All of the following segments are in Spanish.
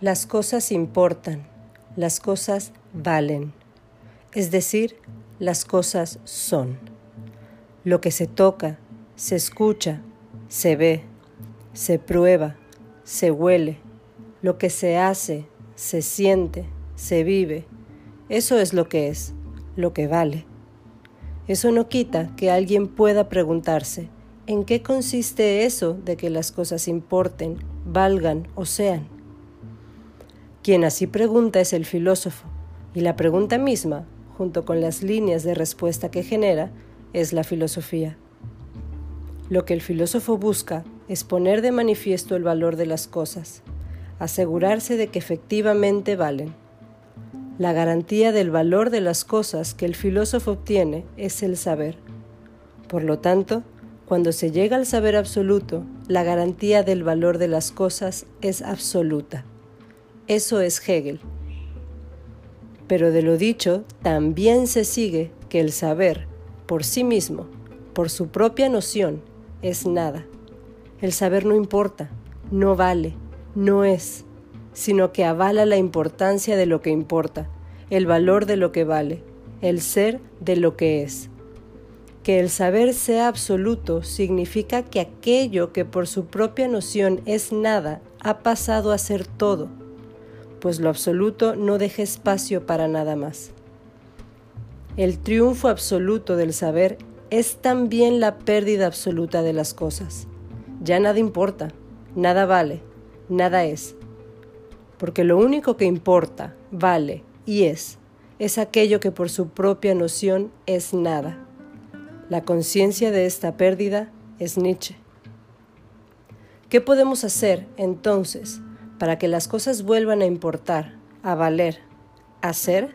Las cosas importan, las cosas valen, es decir, las cosas son. Lo que se toca, se escucha, se ve, se prueba, se huele, lo que se hace, se siente, se vive, eso es lo que es, lo que vale. Eso no quita que alguien pueda preguntarse, ¿en qué consiste eso de que las cosas importen, valgan o sean? Quien así pregunta es el filósofo, y la pregunta misma, junto con las líneas de respuesta que genera, es la filosofía. Lo que el filósofo busca es poner de manifiesto el valor de las cosas, asegurarse de que efectivamente valen. La garantía del valor de las cosas que el filósofo obtiene es el saber. Por lo tanto, cuando se llega al saber absoluto, la garantía del valor de las cosas es absoluta. Eso es Hegel. Pero de lo dicho, también se sigue que el saber, por sí mismo, por su propia noción, es nada. El saber no importa, no vale, no es, sino que avala la importancia de lo que importa, el valor de lo que vale, el ser de lo que es. Que el saber sea absoluto significa que aquello que por su propia noción es nada ha pasado a ser todo pues lo absoluto no deja espacio para nada más. El triunfo absoluto del saber es también la pérdida absoluta de las cosas. Ya nada importa, nada vale, nada es. Porque lo único que importa, vale y es, es aquello que por su propia noción es nada. La conciencia de esta pérdida es Nietzsche. ¿Qué podemos hacer entonces para que las cosas vuelvan a importar, a valer, a ser,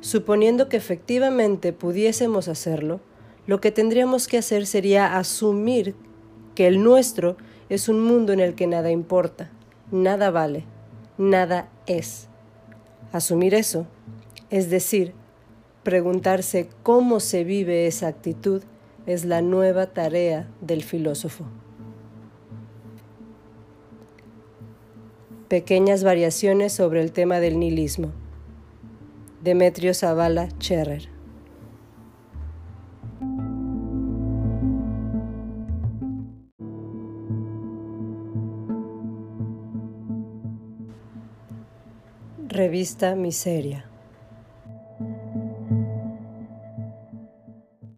suponiendo que efectivamente pudiésemos hacerlo, lo que tendríamos que hacer sería asumir que el nuestro es un mundo en el que nada importa, nada vale, nada es. Asumir eso, es decir, preguntarse cómo se vive esa actitud, es la nueva tarea del filósofo. Pequeñas variaciones sobre el tema del nihilismo. Demetrio Zavala Cherrer. Revista Miseria.